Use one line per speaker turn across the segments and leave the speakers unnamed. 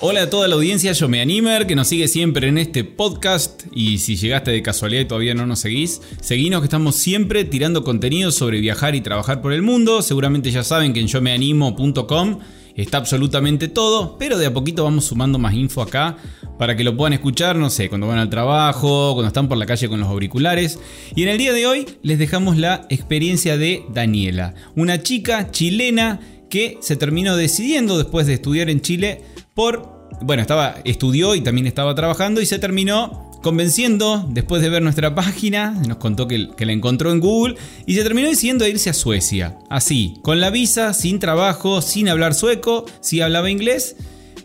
Hola a toda la audiencia, yo me animer, que nos sigue siempre en este podcast y si llegaste de casualidad y todavía no nos seguís, seguinos que estamos siempre tirando contenido sobre viajar y trabajar por el mundo, seguramente ya saben que en yo yomeanimo.com está absolutamente todo, pero de a poquito vamos sumando más info acá para que lo puedan escuchar, no sé, cuando van al trabajo, cuando están por la calle con los auriculares. Y en el día de hoy les dejamos la experiencia de Daniela, una chica chilena que se terminó decidiendo después de estudiar en Chile bueno, estaba, estudió y también estaba trabajando y se terminó convenciendo, después de ver nuestra página, nos contó que, que, la encontró en Google y se terminó decidiendo irse a Suecia. Así, con la visa, sin trabajo, sin hablar sueco, sí hablaba inglés,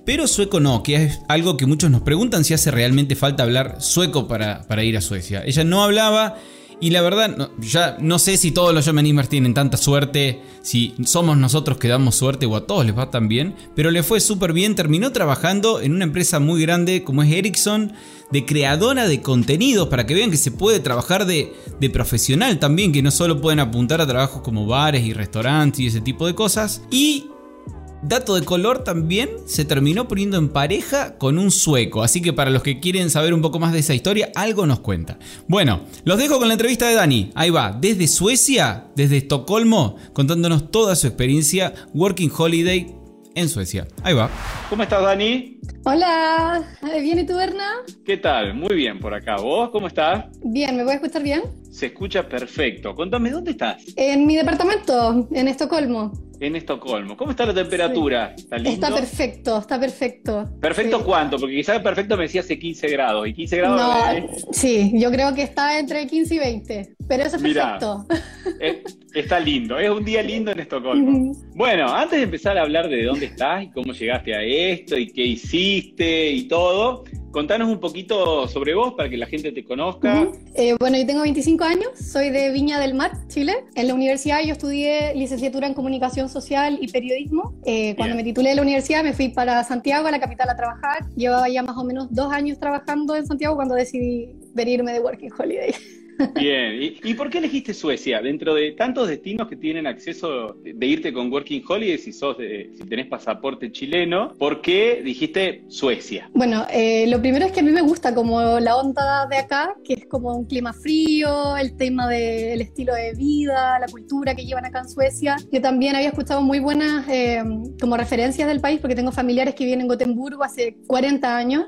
pero sueco no, que es algo que muchos nos preguntan si hace realmente falta hablar sueco para ir a Suecia. Ella no hablaba y la verdad, ya no sé si todos los Yomenimers tienen tanta suerte, si somos nosotros que damos suerte o a todos les va tan bien, pero le fue súper bien, terminó trabajando en una empresa muy grande como es Ericsson, de creadora de contenidos, para que vean que se puede trabajar de, de profesional también, que no solo pueden apuntar a trabajos como bares y restaurantes y ese tipo de cosas. Y Dato de color también se terminó poniendo en pareja con un sueco, así que para los que quieren saber un poco más de esa historia, algo nos cuenta. Bueno, los dejo con la entrevista de Dani. Ahí va, desde Suecia, desde Estocolmo, contándonos toda su experiencia Working Holiday en Suecia. Ahí va.
¿Cómo estás, Dani?
Hola, ¿bien y tú, Berna?
¿Qué tal? Muy bien por acá. ¿Vos cómo estás?
Bien, ¿me puedes escuchar bien?
Se escucha perfecto. Contame, ¿dónde estás?
En mi departamento, en Estocolmo
en Estocolmo. ¿Cómo está la temperatura?
¿Está, lindo? está perfecto, está perfecto.
¿Perfecto sí. cuánto? Porque quizás perfecto me decía hace 15 grados. ¿Y 15 grados?
No, sí, yo creo que está entre 15 y 20. Pero eso es perfecto.
Mirá, está lindo, es un día lindo en Estocolmo. Bueno, antes de empezar a hablar de dónde estás y cómo llegaste a esto y qué hiciste y todo, Contanos un poquito sobre vos para que la gente te conozca.
Uh -huh. eh, bueno, yo tengo 25 años, soy de Viña del Mar, Chile. En la universidad yo estudié licenciatura en comunicación social y periodismo. Eh, cuando me titulé de la universidad me fui para Santiago, a la capital, a trabajar. Llevaba ya más o menos dos años trabajando en Santiago cuando decidí venirme de Working Holiday.
Bien, ¿Y, ¿Y, por qué elegiste Suecia? Dentro de tantos destinos que tienen acceso de, de irte con Working Holiday, si, sos de, si tenés pasaporte chileno, ¿por qué dijiste Suecia?
Bueno, eh, lo primero es que a mí me gusta como la onda de acá, que es como un clima frío, el tema del estilo de vida, la cultura que llevan acá en Suecia. Yo también había escuchado muy buenas eh, como referencias del país, porque tengo familiares que viven en Gotemburgo hace 40 años.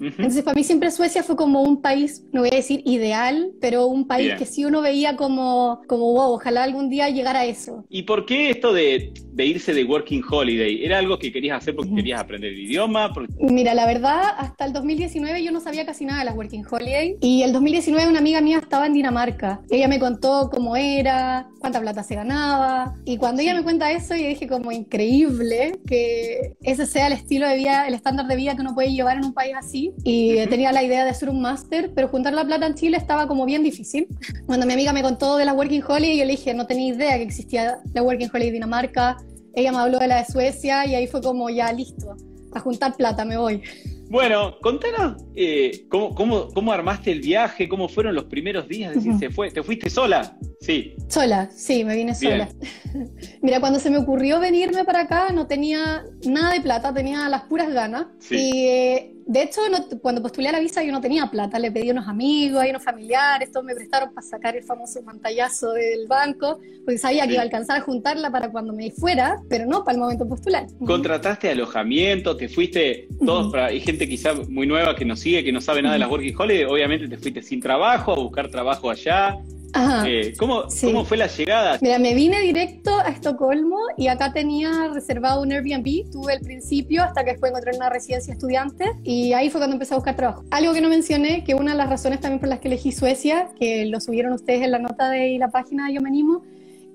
Entonces, para mí siempre Suecia fue como un país, no voy a decir ideal, pero un país Bien. que sí uno veía como, como, wow, ojalá algún día llegara a eso.
¿Y por qué esto de, de irse de Working Holiday? ¿Era algo que querías hacer porque querías aprender el idioma? Porque...
Mira, la verdad, hasta el 2019 yo no sabía casi nada de las Working Holiday. Y el 2019 una amiga mía estaba en Dinamarca. Ella me contó cómo era, cuánta plata se ganaba. Y cuando ella me cuenta eso, yo dije como increíble que ese sea el estilo de vida, el estándar de vida que uno puede llevar en un país así y uh -huh. tenía la idea de hacer un máster, pero juntar la plata en Chile estaba como bien difícil. Cuando mi amiga me contó de la Working Holiday, yo le dije, no tenía idea que existía la Working Holiday Dinamarca. Ella me habló de la de Suecia y ahí fue como, ya listo, a juntar plata, me voy.
Bueno, contanos eh, ¿cómo, cómo, cómo, armaste el viaje, cómo fueron los primeros días. Decir, uh -huh. ¿se fue, ¿Te fuiste sola? Sí.
Sola, sí, me vine sola. Mira, cuando se me ocurrió venirme para acá, no tenía nada de plata, tenía las puras ganas. Sí. Y eh, de hecho, no, cuando postulé a la visa yo no tenía plata, le pedí a unos amigos, a unos familiares, todos me prestaron para sacar el famoso pantallazo del banco, porque sabía sí. que iba a alcanzar a juntarla para cuando me fuera, pero no para el momento postular.
¿Contrataste alojamiento? ¿Te fuiste todos para, hay gente quizá muy nueva que nos sigue, que no sabe nada de las Working Holiday, obviamente te fuiste sin trabajo, a buscar trabajo allá, eh, ¿cómo, sí. ¿Cómo, fue la llegada?
Mira, me vine directo a Estocolmo y acá tenía reservado un Airbnb. Tuve el principio hasta que después encontré una residencia estudiante y ahí fue cuando empecé a buscar trabajo. Algo que no mencioné, que una de las razones también por las que elegí Suecia, que lo subieron ustedes en la nota de la página de Yo Me Animo,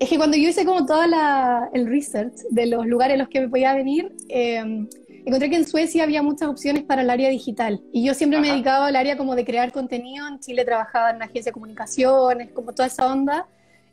es que cuando yo hice como todo el research de los lugares a los que me podía venir, eh, encontré que en Suecia había muchas opciones para el área digital. Y yo siempre me he dedicado al área como de crear contenido. En Chile trabajaba en una agencia de comunicaciones, como toda esa onda.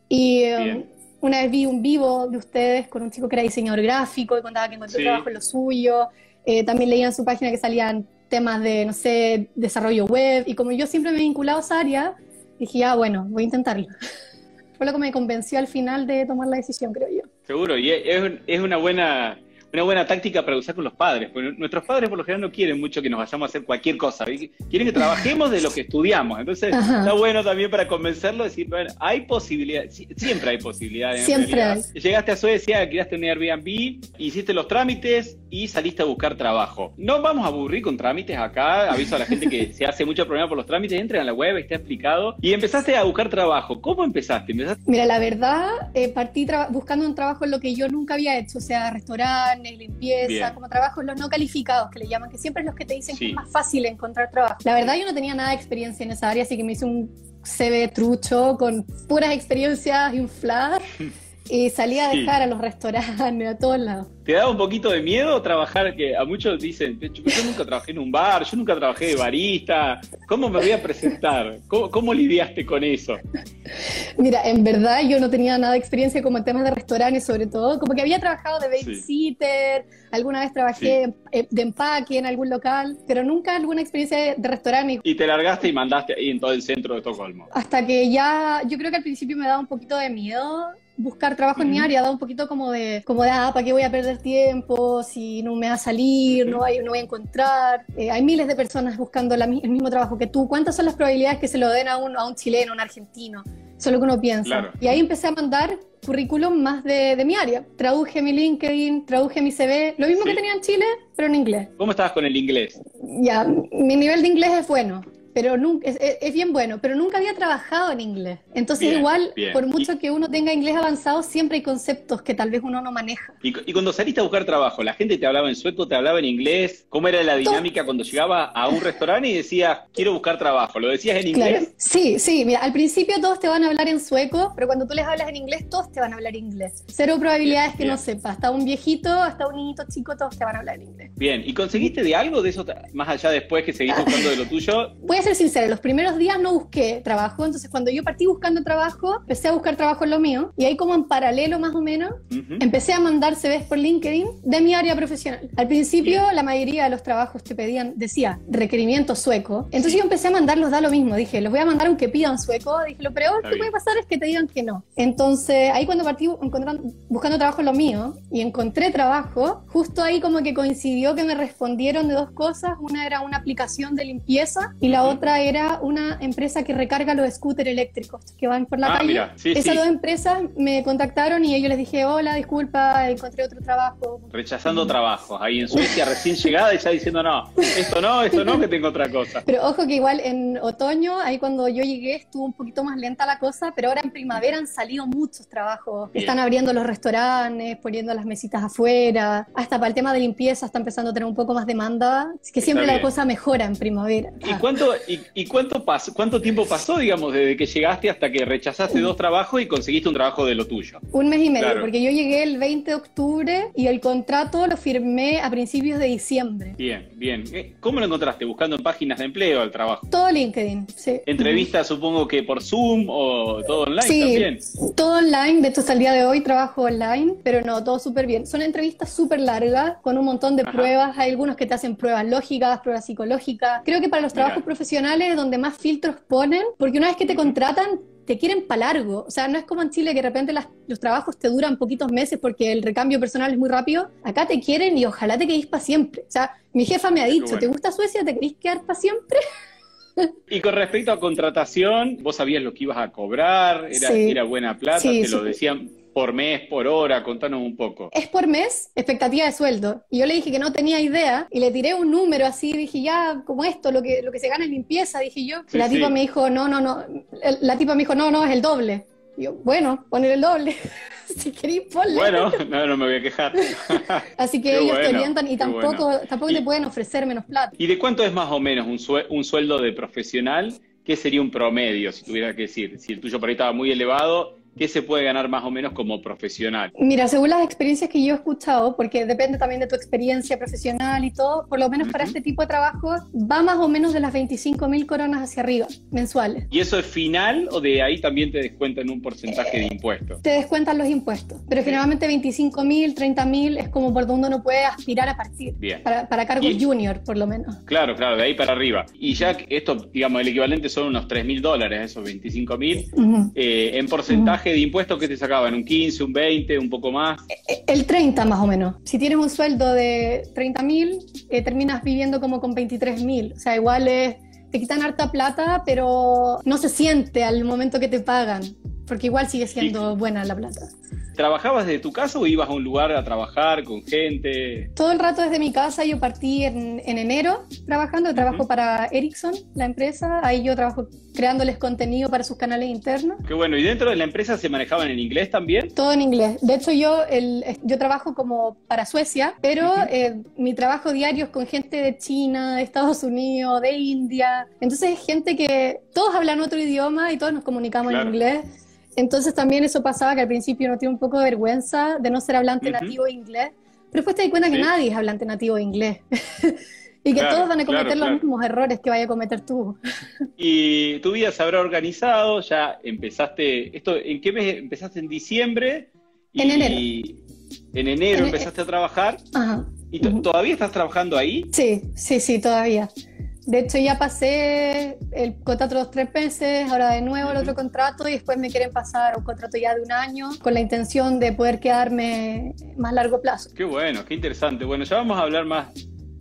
Y um, una vez vi un vivo de ustedes con un chico que era diseñador gráfico y contaba que encontró trabajo en lo suyo. Eh, también leía en su página que salían temas de, no sé, desarrollo web. Y como yo siempre me he vinculado a esa área, dije, ah, bueno, voy a intentarlo. Fue lo que me convenció al final de tomar la decisión, creo yo.
Seguro, y es, es una buena una buena táctica para usar con los padres, porque nuestros padres por lo general no quieren mucho que nos vayamos a hacer cualquier cosa, quieren que trabajemos de lo que estudiamos, entonces está bueno también para convencerlo, decir, bueno, hay posibilidades, siempre hay posibilidades.
Siempre hay.
Llegaste a Suecia, creaste un Airbnb, hiciste los trámites y saliste a buscar trabajo. No vamos a aburrir con trámites acá, aviso a la gente que se hace mucho problema por los trámites, entren a la web, está explicado, y empezaste a buscar trabajo. ¿Cómo empezaste?
Mira, la verdad, eh, partí buscando un trabajo en lo que yo nunca había hecho, o sea, restaurante, limpieza, como trabajos los no calificados que le llaman, que siempre es los que te dicen que es más fácil encontrar trabajo. La verdad yo no tenía nada de experiencia en esa área, así que me hice un CV trucho con puras experiencias infladas. Y salí a dejar a los restaurantes, a todos lados.
¿Te da un poquito de miedo trabajar? Que a muchos dicen, yo nunca trabajé en un bar, yo nunca trabajé de barista, ¿cómo me voy a presentar? ¿Cómo, lidiaste con eso?
Mira, en verdad yo no tenía nada de experiencia como en temas de restaurantes, sobre todo, como que había trabajado de babysitter, alguna vez trabajé eh, de empaque en algún local, pero nunca alguna experiencia de restaurante.
Y te largaste y mandaste ahí en todo el centro de Estocolmo.
Hasta que ya, yo creo que al principio me daba un poquito de miedo buscar trabajo en mi área, da un poquito como de, como de, ah, ¿para qué voy a perder tiempo si no me va a salir, no, hay, no voy a encontrar? Eh, hay miles de personas buscando el mismo trabajo que tú. ¿Cuántas son las probabilidades que se lo den a un, a un chileno, a un argentino? Eso es lo que uno piensa. Y ahí empecé a mandar currículum más de, de, mi área. Traduje mi LinkedIn, traduje mi CV, lo mismo que tenía en Chile, pero en inglés.
¿Cómo estabas con el inglés?
Ya, mi nivel de inglés es bueno pero nunca, es, bien bueno, pero nunca había trabajado en inglés. Entonces igual, por mucho que uno tenga inglés avanzado, siempre hay conceptos que tal vez uno no maneja.
Y, cuando saliste a buscar trabajo, ¿la gente te hablaba en sueco, te hablaba en inglés? ¿Cómo era la dinámica cuando llegaba a un restaurante y decía, quiero buscar trabajo? ¿Lo decías en inglés?
Sí, sí, mira, al principio todos te van a hablar en sueco, pero cuando tú les hablas en inglés, todos te van a hablar inglés. Cero probabilidades que no sepa. Hasta un viejito, hasta un niñito chico, todos te van a hablar en inglés.
Bien, ¿y conseguiste de algo de eso, más allá después que seguiste buscando de lo tuyo?
ser sincera, los primeros días no busqué trabajo, entonces cuando yo partí buscando trabajo, empecé a buscar trabajo en lo mío, y ahí como en paralelo más o menos, empecé a mandar CVs por LinkedIn de mi área profesional. Al principio la mayoría de los trabajos te pedían, decía, requerimiento sueco, entonces yo empecé a mandarlos, da lo mismo, dije, los voy a mandar aunque pidan sueco, dije, lo peor que puede pasar es que te digan que no. Entonces ahí cuando partí buscando trabajo en lo mío, y encontré trabajo, justo ahí como que coincidió que me respondieron de dos cosas, una era una aplicación de limpieza y la otra era una empresa que recarga los scooters eléctricos que van por la ah, calle. Esas dos empresas me contactaron y yo les dije, hola, disculpa, encontré otro trabajo.
Rechazando trabajos, ahí en Suecia recién llegada y ya diciendo, no, esto no, esto no, que tengo otra cosa.
Pero ojo que igual en otoño, ahí cuando yo llegué estuvo un poquito más lenta la cosa, pero ahora en primavera han salido muchos trabajos. Están abriendo los restaurantes, poniendo las mesitas afuera, hasta para el tema de limpieza está empezando a tener un poco más demanda, así que siempre la cosa mejora en primavera.
¿Y cuánto, y cuánto, pasó, cuánto tiempo pasó, digamos, desde que llegaste hasta que rechazaste dos trabajos y conseguiste un trabajo de lo tuyo?
Un mes y medio, porque yo llegué el 20 de octubre y el contrato lo firmé a principios de diciembre.
Bien, bien. Eh, ¿Cómo lo encontraste? ¿Buscando en páginas de empleo el trabajo?
Todo LinkedIn, sí.
¿Entrevistas supongo que por Zoom o todo online
sí,
también?
todo online. De hecho, hasta el día de hoy trabajo online, pero no, todo súper bien. Son entrevistas súper largas, con un montón de pruebas. Hay algunos que te hacen pruebas lógicas, pruebas psicológicas. Creo que para los trabajos profesionales donde más filtros ponen, porque una vez que te contratan, te quieren para largo. O sea, no es como en Chile que de repente los trabajos te duran poquitos meses porque el recambio personal es muy rápido. Acá te quieren y ojalá te quedes para siempre. O sea, mi jefa me ha dicho, ¿te gusta Suecia? ¿Te querés quedar para siempre?
Y con respecto a contratación, vos sabías lo que ibas a cobrar, era, era buena plata, te lo decían por mes, por hora? Contanos un poco.
Es por mes, expectativa de sueldo. Y yo le dije que no tenía idea y le tiré un número así, dije, ya, como esto, lo que, lo que se gana en limpieza, dije yo. la tipa me dijo, no, no, no. La tipa me dijo, no, no, es el doble. Y yo, bueno, poner el doble. si queréis, ponle.
Bueno, no, no me voy a quejar.
Así que ellos te orientan y tampoco, tampoco te pueden ofrecer menos plata.
¿Y de cuánto es más o menos un, un sueldo de profesional? ¿Qué sería un promedio, si tuviera que decir? Si el tuyo por ahí estaba muy elevado, ¿qué se puede ganar más o menos como profesional?
Mira, según las experiencias que yo he escuchado, porque depende también de tu experiencia profesional y todo, por lo menos para este tipo de trabajo va más o menos de las 25 mil coronas hacia arriba, mensuales.
¿Y eso es final o de ahí también te descuentan un porcentaje de impuestos?
Te descuentan los impuestos, pero finalmente 25 mil, 30 mil es como por donde uno puede aspirar a partir.
Bien.
Para, para cargos junior, por lo menos.
Claro, claro, de ahí para arriba. Y ya esto, digamos, el equivalente son unos 3 mil dólares, esos 25 mil. Eh, en porcentaje de impuestos, ¿qué te sacaban? ¿Un 15, un 20, un poco más?
Eh, eh, el 30 más o menos. Si tienes un sueldo de 30 mil, terminas viviendo como con 23 mil. O sea, igual es, te quitan harta plata, pero no se siente al momento que te pagan, porque igual sigue siendo buena la plata.
¿Trabajabas desde tu casa o ibas a un lugar a trabajar con gente?
Todo el rato desde mi casa. Yo partí en, enero trabajando. Trabajo para Ericsson, la empresa. Ahí yo trabajo creándoles contenido para sus canales internos.
Qué bueno. ¿Y dentro de la empresa se manejaban en inglés también?
Todo en inglés. De hecho, yo, el, yo trabajo como para Suecia, pero eh, mi trabajo diario es con gente de China, de Estados Unidos, de India. Entonces, gente que todos hablan otro idioma y todos nos comunicamos en inglés. Entonces también eso pasaba que al principio uno tiene un poco de vergüenza de no ser hablante nativo de inglés, pero después te das cuenta que nadie es hablante nativo de inglés. y que todos van a cometer los mismos errores que vaya a cometer tú.
y tu vida se habrá organizado, ya empezaste, esto, ¿en qué mes empezaste? ¿En diciembre?
en enero.
En enero empezaste a trabajar.
Ajá.
¿Y todavía estás trabajando ahí?
Sí, sí, sí, todavía. De hecho, ya pasé el contrato de los tres meses, ahora de nuevo el otro contrato y después me quieren pasar un contrato ya de un año con la intención de poder quedarme más largo plazo.
Qué bueno, qué interesante. Bueno, ya vamos a hablar más,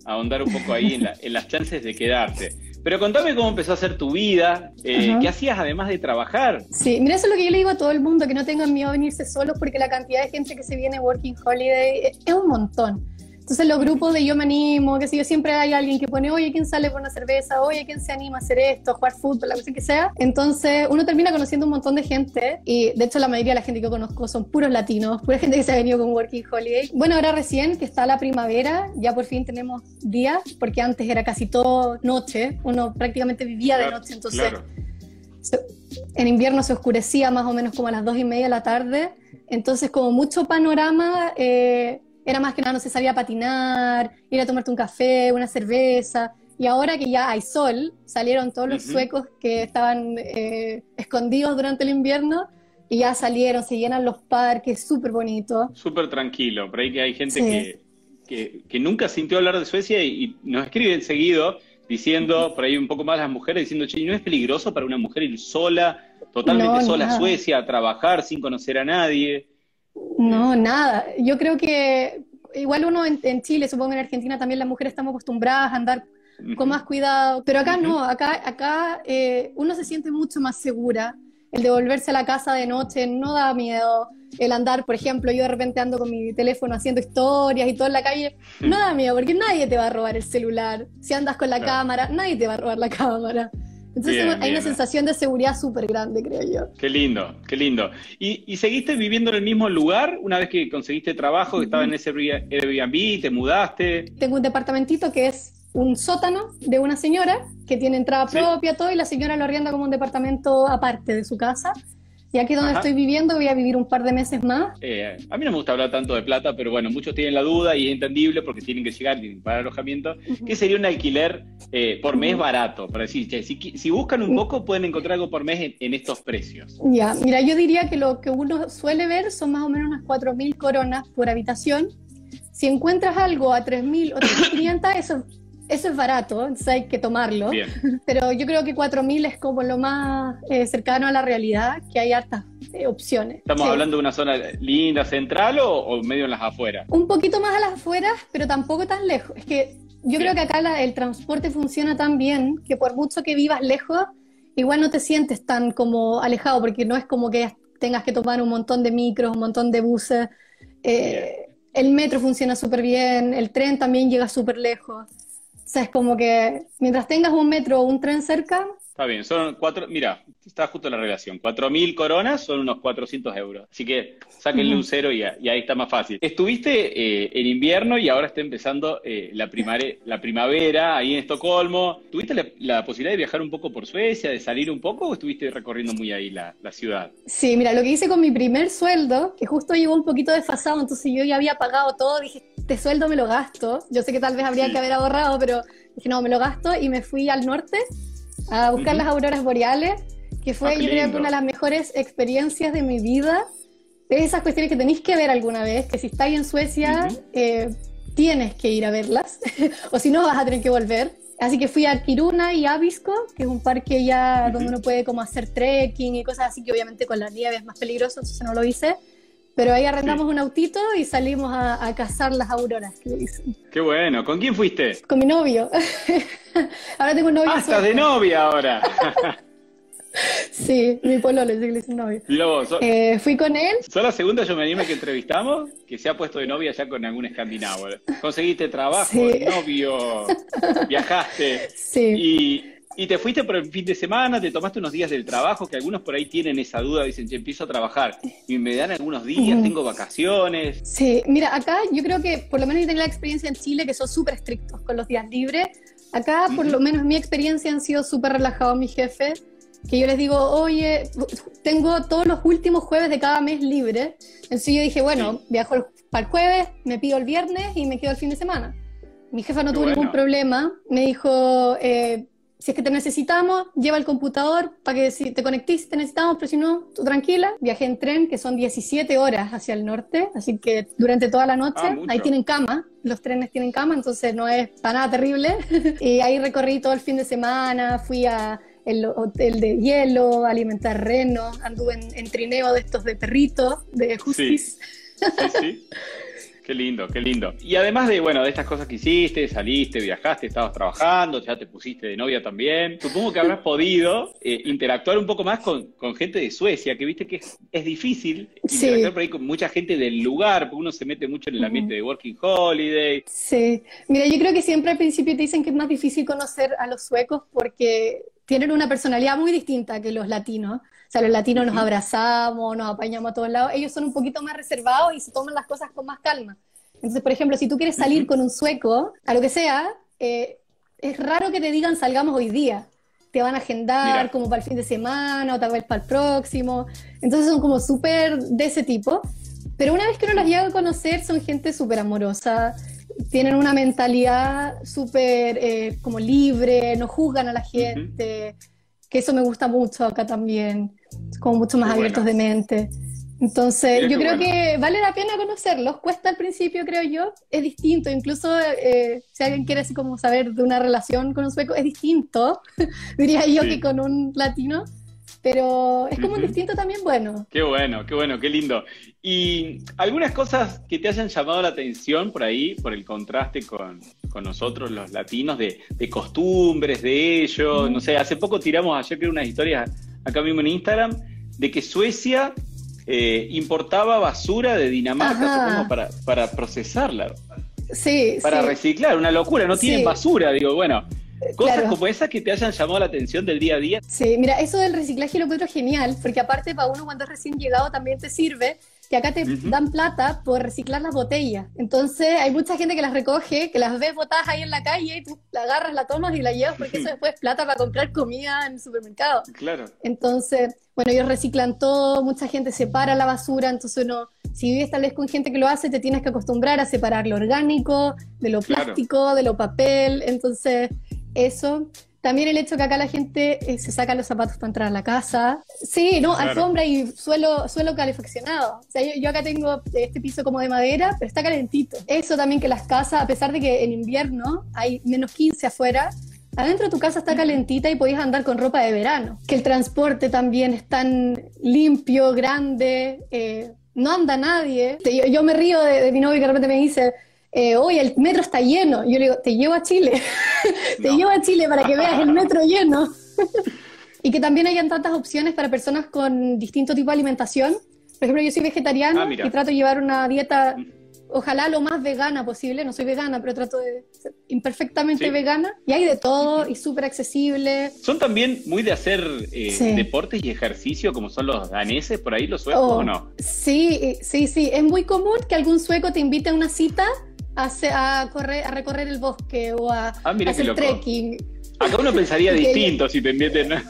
a ahondar un poco ahí en, las chances de quedarte. Pero contame cómo empezó a ser tu vida, eh, qué hacías además de trabajar.
Sí, mira, eso es lo que yo le digo a todo el mundo, que no tengan miedo a venirse solos porque la cantidad de gente que se viene Working Holiday es un montón. Entonces los grupos de yo me animo, que si yo siempre hay alguien que pone, oye, ¿quién sale por una cerveza? Oye, ¿quién se anima a hacer esto? jugar fútbol, la cosa que sea. Entonces uno termina conociendo un montón de gente y de hecho la mayoría de la gente que yo conozco son puros latinos, pura gente que se ha venido con Working Holiday. Bueno, ahora recién que está la primavera, ya por fin tenemos días, porque antes era casi todo noche, uno prácticamente vivía de noche, entonces... en invierno se oscurecía más o menos como a las dos y media de la tarde, entonces como mucho panorama eh, era más que nada, no se sabía patinar, ir a tomarte un café, una cerveza. Y ahora que ya hay sol, salieron todos los suecos que estaban eh, escondidos durante el invierno y ya salieron, se llenan los parques, súper bonito.
Súper tranquilo, por ahí que hay gente que, que, nunca sintió hablar de Suecia y, nos escriben seguido diciendo, por ahí un poco más las mujeres, diciendo, che, ¿no es peligroso para una mujer ir sola, totalmente sola a Suecia, a trabajar sin conocer a nadie?
No, nada. Yo creo que igual uno en, Chile, supongo en Argentina también las mujeres estamos acostumbradas a andar con más cuidado, pero acá no, acá, acá eh, uno se siente mucho más segura. El de volverse a la casa de noche no da miedo. El andar, por ejemplo, yo de repente ando con mi teléfono haciendo historias y todo en la calle, no da miedo porque nadie te va a robar el celular. Si andas con la cámara, nadie te va a robar la cámara. Entonces hay una sensación de seguridad súper grande, creo yo.
Qué lindo, qué lindo. ¿Y, seguiste viviendo en el mismo lugar una vez que conseguiste trabajo, que estaba en ese Airbnb, te mudaste?
Tengo un departamentito que es un sótano de una señora que tiene entrada propia, todo, y la señora lo arrienda como un departamento aparte de su casa. Y aquí donde estoy viviendo voy a vivir un par de meses más.
Eh, a mí no me gusta hablar tanto de plata, pero bueno, muchos tienen la duda y es entendible porque tienen que llegar y pagar alojamiento. ¿Qué sería un alquiler eh, por mes barato? Para decir, si, buscan un poco pueden encontrar algo por mes en, estos precios.
Ya, mira, yo diría que lo que uno suele ver son más o menos unas 4.000 coronas por habitación. Si encuentras algo a 3.000 o 3.500, eso eso es barato, entonces hay que tomarlo. Pero yo creo que 4.000 es como lo más eh, cercano a la realidad, que hay hartas eh, opciones.
¿Estamos hablando de una zona linda, central o, medio en las afueras?
Un poquito más a las afueras, pero tampoco tan lejos. Es que yo creo que acá el transporte funciona tan bien que por mucho que vivas lejos, igual no te sientes tan como alejado, porque no es como que tengas que tomar un montón de micros, un montón de buses. Eh, el metro funciona súper bien, el tren también llega súper lejos. Sea, es como que mientras tengas un metro o un tren cerca,
Está bien, son cuatro, mira, está justo la relación. Cuatro mil coronas son unos 400 euros. Así que sáquenle un cero y, ahí está más fácil. Estuviste eh, en invierno y ahora está empezando eh, la, la primavera ahí en Estocolmo. ¿Tuviste la, posibilidad de viajar un poco por Suecia, de salir un poco o estuviste recorriendo muy ahí la, la ciudad?
Sí, mira, lo que hice con mi primer sueldo, que justo llegó un poquito desfasado, entonces yo ya había pagado todo, dije, este sueldo me lo gasto. Yo sé que tal vez habría que haber ahorrado, pero dije, no, me lo gasto y me fui al norte a buscar las auroras boreales, que fue, ah, yo creo que una de las mejores experiencias de mi vida. Es esas cuestiones que tenéis que ver alguna vez, que si estáis en Suecia, eh, tienes que ir a verlas, o si no vas a tener que volver. Así que fui a Kiruna y Abisko, que es un parque ya donde uno puede como hacer trekking y cosas así, que obviamente con la nieve es más peligroso, entonces no lo hice. Pero ahí arrendamos un autito y salimos a, cazar las auroras que dicen.
Qué bueno. ¿Con quién fuiste?
Con mi novio. ahora tengo un novio.
Ah, estás de novia ahora.
sí, mi pololo, le dice novio. Eh, fui con él.
¿Sos la segunda yo me anime que entrevistamos que se ha puesto de novia ya con algún escandinavo? Conseguiste trabajo, novio, viajaste. Sí. Y y te fuiste por el fin de semana, te tomaste unos días del trabajo, que algunos por ahí tienen esa duda, dicen, yo empiezo a trabajar y me dan algunos días, tengo vacaciones.
Sí, mira, acá yo creo que por lo menos yo tengo la experiencia en Chile que son súper estrictos con los días libres. Acá, por lo menos mi experiencia han sido súper relajados mis jefes, que yo les digo, oye, tengo todos los últimos jueves de cada mes libre. Entonces yo dije, bueno, viajo para el jueves, me pido el viernes y me quedo el fin de semana. Mi jefa no tuvo ningún problema, me dijo, eh, si es que te necesitamos, lleva el computador para que si te conectes te necesitamos, pero si no, tú tranquila. Viajé en tren, que son 17 horas hacia el norte, así que durante toda la noche, ah, ahí tienen cama, los trenes tienen cama, entonces no es para nada terrible. y ahí recorrí todo el fin de semana, fui a el hotel de hielo, alimentar renos, anduve en, trineo de estos de perritos, de justice. Sí, sí,
Qué lindo, qué lindo. Y además de, bueno, de estas cosas que hiciste, saliste, viajaste, estabas trabajando, ya te pusiste de novia también, supongo que habrás podido eh, interactuar un poco más con, gente de Suecia, que viste que es, difícil interactuar por ahí con mucha gente del lugar, porque uno se mete mucho en el ambiente de Working Holiday.
Sí, mira, yo creo que siempre al principio te dicen que es más difícil conocer a los suecos porque tienen una personalidad muy distinta que los latinos. O sea, los latinos nos abrazamos, nos apañamos a todos lados. Ellos son un poquito más reservados y se toman las cosas con más calma. Entonces, por ejemplo, si tú quieres salir con un sueco, a lo que sea, eh, es raro que te digan salgamos hoy día. Te van a agendar como para el fin de semana o tal vez para el próximo. Entonces son como súper de ese tipo. Pero una vez que uno las llega a conocer, son gente súper amorosa, tienen una mentalidad súper eh, como libre, no juzgan a la gente, que eso me gusta mucho acá también, como mucho más abiertos de mente. Entonces, yo creo que vale la pena conocerlos. Cuesta al principio, creo yo. Es distinto. Incluso eh, si alguien quiere así como saber de una relación con un sueco, es distinto, diría yo, que con un latino. Pero es como un distinto también bueno.
Qué bueno, qué bueno, qué lindo. Y algunas cosas que te hayan llamado la atención por ahí, por el contraste con, con nosotros los latinos, de, de, costumbres de ellos. No sé, hace poco tiramos ayer creo unas historias acá mismo en Instagram de que Suecia eh, importaba basura de Dinamarca para, para procesarla.
Sí,
para reciclar, una locura, no tienen basura, digo, bueno. Cosas como esas que te hayan llamado la atención del día a día.
Sí, mira, eso del reciclaje lo encuentro genial, porque aparte para uno cuando es recién llegado también te sirve que acá te dan plata por reciclar las botellas. Entonces hay mucha gente que las recoge, que las ves botadas ahí en la calle y tú la agarras, la tomas y la llevas porque eso después es plata para comprar comida en el supermercado.
Claro.
Entonces, bueno, ellos reciclan todo, mucha gente separa la basura, entonces uno, si vives tal vez con gente que lo hace, te tienes que acostumbrar a separar lo orgánico de lo plástico, de lo papel, entonces eso. También el hecho que acá la gente eh, se saca los zapatos para entrar a la casa. Sí, ¿no? Alfombra y suelo, suelo calefaccionado. O sea, yo, acá tengo este piso como de madera, pero está calentito. Eso también que las casas, a pesar de que en invierno hay menos 15 afuera, adentro de tu casa está calentita y podías andar con ropa de verano. Que el transporte también es tan limpio, grande, eh, no anda nadie. Yo, me río de, de mi novio que de repente me dice eh, oye, el metro está lleno. Yo le digo, te llevo a Chile, te llevo a Chile para que veas el metro lleno. y que también hayan tantas opciones para personas con distinto tipo de alimentación. Por ejemplo, yo soy vegetariana ah, y trato de llevar una dieta ojalá lo más vegana posible, no soy vegana, pero trato de ser imperfectamente vegana, y hay de todo y súper accesible.
¿Son también muy de hacer eh, deportes y ejercicio como son los daneses, por ahí los suecos
o
oh, no?
Sí, sí, sí, es muy común que algún sueco te invite a una cita a, correr, a recorrer el bosque o a,
ah,
hacer trekking.
Acá uno pensaría distinto si te inviten.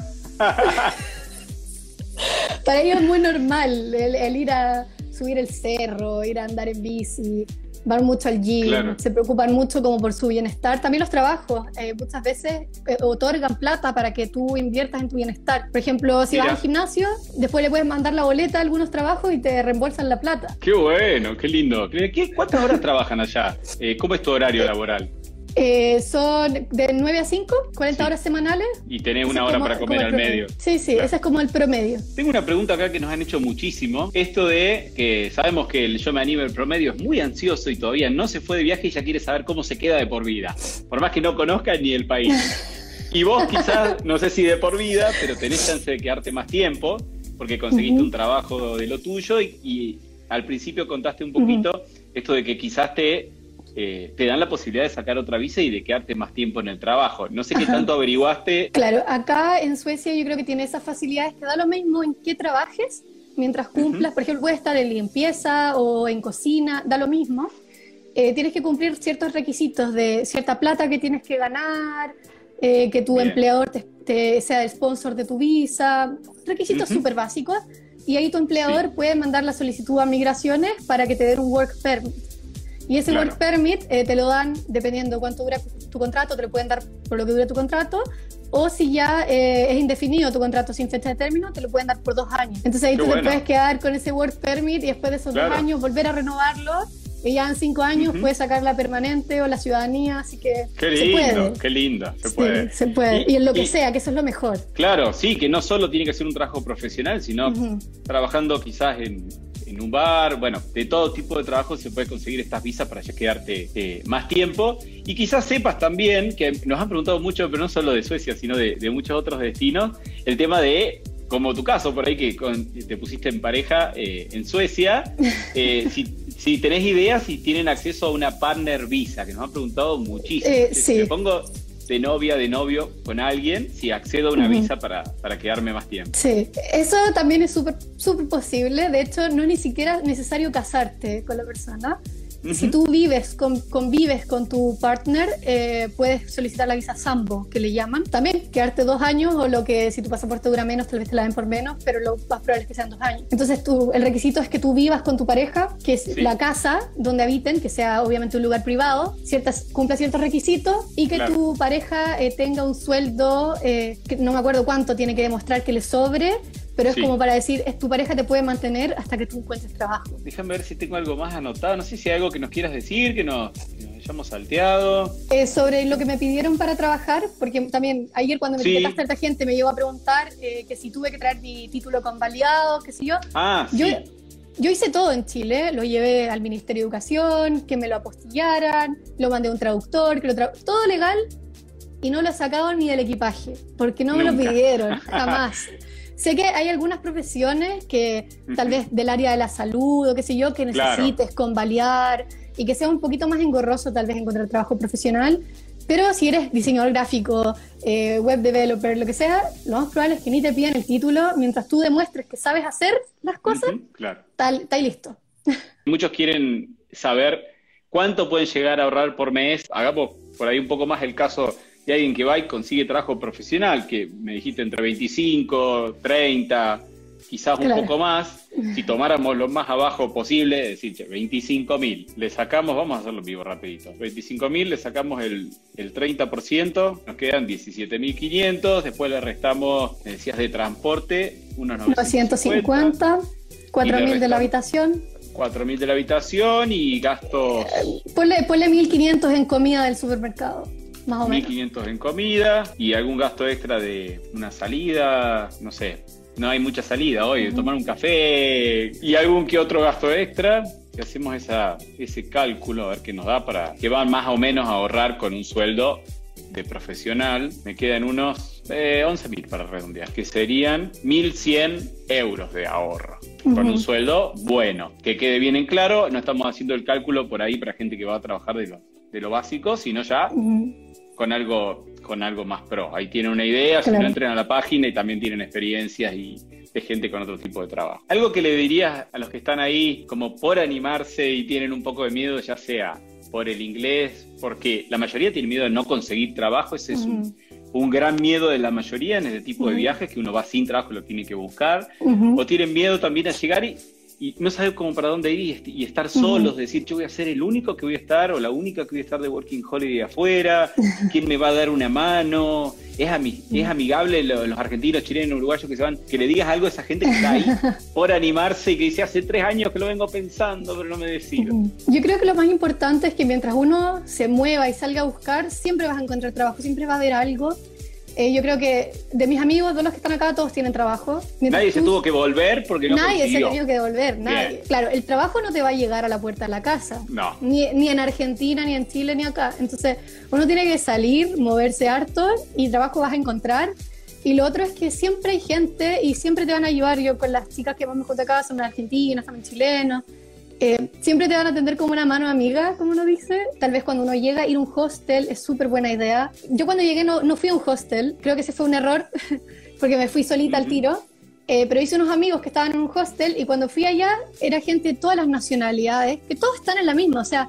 Para ellos es muy normal el ir a subir el cerro, ir a andar en bici, van mucho al gym, se preocupan mucho como por su bienestar. También los trabajos eh, muchas veces eh, otorgan plata para que tú inviertas en tu bienestar. Por ejemplo, si vas al gimnasio, después le puedes mandar la boleta a algunos trabajos y te reembolsan la plata.
Qué bueno, qué lindo. ¿Cuántas horas trabajan allá? Eh, ¿Cómo es tu horario laboral?
Eh, son de 9 a 5, 40 horas semanales.
Y tenés una hora para comer al medio.
Sí, sí, ese es como el promedio.
Tengo una pregunta acá que nos han hecho muchísimo. Esto de que sabemos que el Yo Me Anime el promedio es muy ansioso y todavía no se fue de viaje y ya quiere saber cómo se queda de por vida. Por más que no conozca ni el país. Y vos quizás, no sé si de por vida, pero tenés chance de quedarte más tiempo porque conseguiste un trabajo de lo tuyo y, al principio contaste un poquito esto de que quizás te eh, te dan la posibilidad de sacar otra visa y de quedarte más tiempo en el trabajo. No sé qué tanto averiguaste.
Claro, acá en Suecia yo creo que tiene esas facilidades, te da lo mismo en qué trabajes, mientras cumplas, por ejemplo, puedes estar en limpieza o en cocina, da lo mismo. Eh, tienes que cumplir ciertos requisitos de cierta plata que tienes que ganar, eh, que tu empleador te, sea el sponsor de tu visa, requisitos súper básicos. Y ahí tu empleador puede mandar la solicitud a migraciones para que te den un work permit. Y ese work permit eh, te lo dan dependiendo cuánto dura tu contrato, te lo pueden dar por lo que dure tu contrato, o si ya eh, es indefinido tu contrato sin fecha de término, te lo pueden dar por dos años. Entonces ahí tú te puedes quedar con ese work permit y después de esos dos años volver a renovarlo. Y ya en cinco años puedes sacar la permanente o la ciudadanía, así que
qué lindo, se puede. Qué lindo, se puede.
se puede. Y, en lo que sea, que eso es lo mejor.
Claro, sí, que no solo tiene que ser un trabajo profesional, sino trabajando quizás en en un bar, bueno, de todo tipo de trabajo se puede conseguir estas visas para ya quedarte eh, más tiempo. Y quizás sepas también, que nos han preguntado mucho, pero no solo de Suecia, sino de, muchos otros destinos, el tema de como tu caso por ahí que te pusiste en pareja eh, en Suecia, eh, si, tenés ideas, si tienen acceso a una partner visa, que nos han preguntado muchísimo.
sí.
pongo de novia, de novio con alguien si accedo a una visa para, para, quedarme más tiempo.
Sí, eso también es súper súper posible. De hecho, no es ni siquiera necesario casarte con la persona. Si tú vives, con, convives con tu partner, eh, puedes solicitar la visa Sambo, que le llaman. También quedarte dos años o lo que si tu pasaporte dura menos, tal vez te la den por menos, pero lo más probable es que sean dos años. Entonces tú, el requisito es que tú vivas con tu pareja, que es la casa donde habiten, que sea obviamente un lugar privado, ciertas, cumpla ciertos requisitos y que tu pareja eh, tenga un sueldo, eh, que no me acuerdo cuánto tiene que demostrar que le sobre, pero es como para decir, es tu pareja te puede mantener hasta que tú encuentres trabajo.
Déjame ver si tengo algo más anotado, no sé si hay algo que nos quieras decir, que nos, hayamos salteado.
Eh, sobre lo que me pidieron para trabajar, porque también ayer cuando me sí. esta gente me llegó a preguntar eh, que si tuve que traer mi título convalidado, qué sé yo.
Ah,
yo,
sí.
Yo hice todo en Chile, lo llevé al Ministerio de Educación, que me lo apostillaran, lo mandé a un traductor, que lo todo legal y no lo sacado ni del equipaje, porque no me lo pidieron, jamás. Sé que hay algunas profesiones que tal vez del área de la salud o qué sé yo, que necesites convalidar y que sea un poquito más engorroso tal vez encontrar trabajo profesional, pero si eres diseñador gráfico, eh, web developer, lo que sea, lo más probable es que ni te pidan el título mientras tú demuestres que sabes hacer las cosas,
claro.
tal, está listo.
Muchos quieren saber cuánto pueden llegar a ahorrar por mes. Hagamos por ahí un poco más el caso y alguien que va y consigue trabajo profesional, que me dijiste entre 25, 30, quizás un poco más, si tomáramos lo más abajo posible, es decir, 25 mil, le sacamos, vamos a hacerlo vivo rapidito, 25 mil, le sacamos el, el 30%, nos quedan 17.500, después le restamos, me decías, de transporte, unos
950, 4.000 de la habitación.
4.000 de la habitación y gastos...
Eh, ponle, ponle 1.500 en comida del supermercado.
1.500 en comida y algún gasto extra de una salida, no sé, no hay mucha salida hoy, tomar un café y algún que otro gasto extra. Que hacemos esa, ese cálculo a ver qué nos da para que van más o menos a ahorrar con un sueldo de profesional. Me quedan unos eh, 11.000 para redondear, que serían 1.100 euros de ahorro. con un sueldo bueno. Que quede bien en claro, no estamos haciendo el cálculo por ahí para gente que va a trabajar de lo, de lo básico, sino ya con algo con algo más pro. Ahí tienen una idea, si no entran a la página y también tienen experiencias y de gente con otro tipo de trabajo. Algo que le dirías a los que están ahí como por animarse y tienen un poco de miedo, ya sea por el inglés, porque la mayoría tiene miedo de no conseguir trabajo, ese es un, gran miedo de la mayoría en este tipo de viajes, que uno va sin trabajo lo tiene que buscar, o tienen miedo también a llegar y y no saber cómo para dónde ir y, estar solos, decir, yo voy a ser el único que voy a estar o la única que voy a estar de Working Holiday afuera, quién me va a dar una mano, es, es amigable los, argentinos, chilenos, uruguayos que se van, que le digas algo a esa gente que está ahí por animarse y que dice, hace tres años que lo vengo pensando, pero no me decido.
Yo creo que lo más importante es que mientras uno se mueva y salga a buscar, siempre vas a encontrar trabajo, siempre va a haber algo eh, yo creo que de mis amigos, de los que están acá, todos tienen trabajo.
nadie se tuvo que volver porque no
Nadie se ha tenido que devolver, nadie. Claro, el trabajo no te va a llegar a la puerta de la casa.
No.
Ni, ni, en Argentina, ni en Chile, ni acá. Entonces, uno tiene que salir, moverse harto y trabajo vas a encontrar. Y lo otro es que siempre hay gente y siempre te van a ayudar. Yo con las chicas que más me junto acá son argentinas, también chilenos. Eh, siempre te van a atender como una mano amiga, como uno dice. Tal vez cuando uno llega, ir a un hostel es súper buena idea. Yo cuando llegué no, no, fui a un hostel, creo que ese fue un error, porque me fui solita al tiro. Eh, pero hice unos amigos que estaban en un hostel y cuando fui allá era gente de todas las nacionalidades, que todos están en la misma. O sea,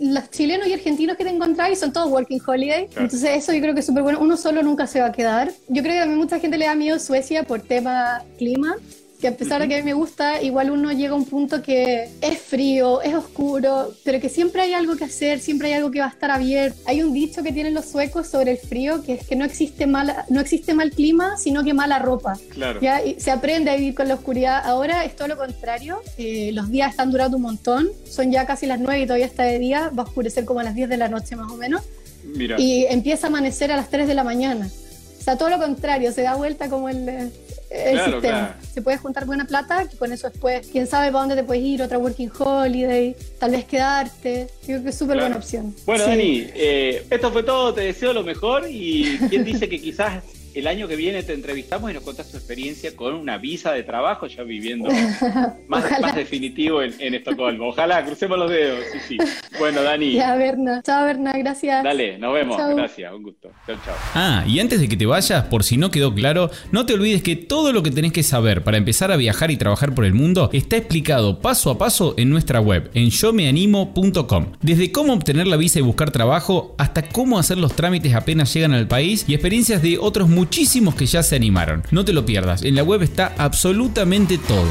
los chilenos y argentinos que te encontráis son todos working holiday. Entonces eso yo creo que es súper bueno. Uno solo nunca se va a quedar. Yo creo que mí mucha gente le da miedo Suecia por tema clima que a pesar de que a mí me gusta, igual uno llega a un punto que es frío, es oscuro, pero que siempre hay algo que hacer, siempre hay algo que va a estar abierto. Hay un dicho que tienen los suecos sobre el frío, que es que no existe mal, no existe mal clima, sino que mala ropa.
Claro.
¿ya? Y se aprende a vivir con la oscuridad. Ahora es todo lo contrario, eh, los días están durando un montón, son ya casi las 9 y todavía está de día, va a oscurecer como a las 10 de la noche más o menos.
Mira.
Y empieza a amanecer a las 3 de la mañana. Sea, todo lo contrario, se da vuelta como el, el sistema. Se puede juntar buena plata, que con eso después, quién sabe para dónde te puedes ir, otra working holiday, tal vez quedarte. Yo creo que es súper buena opción.
Bueno, Dani, eh, esto fue todo, te deseo lo mejor y quién dice que quizás el año que viene te entrevistamos y nos contás tu experiencia con una visa de trabajo ya viviendo más, más, definitivo en, Estocolmo. Ojalá, crucemos los dedos. Sí, sí. Bueno, Dani.
Ya, Berna. Chao, Berna. Gracias.
Dale, nos vemos. Gracias. Un gusto. Chao, chao.
Ah, y antes de que te vayas, por si no quedó claro, no te olvides que todo lo que tenés que saber para empezar a viajar y trabajar por el mundo está explicado paso a paso en nuestra web, en yomeanimo.com. Desde cómo obtener la visa y buscar trabajo, hasta cómo hacer los trámites apenas llegan al país y experiencias de otros muchos muchísimos que ya se animaron. No te lo pierdas, en la web está absolutamente todo.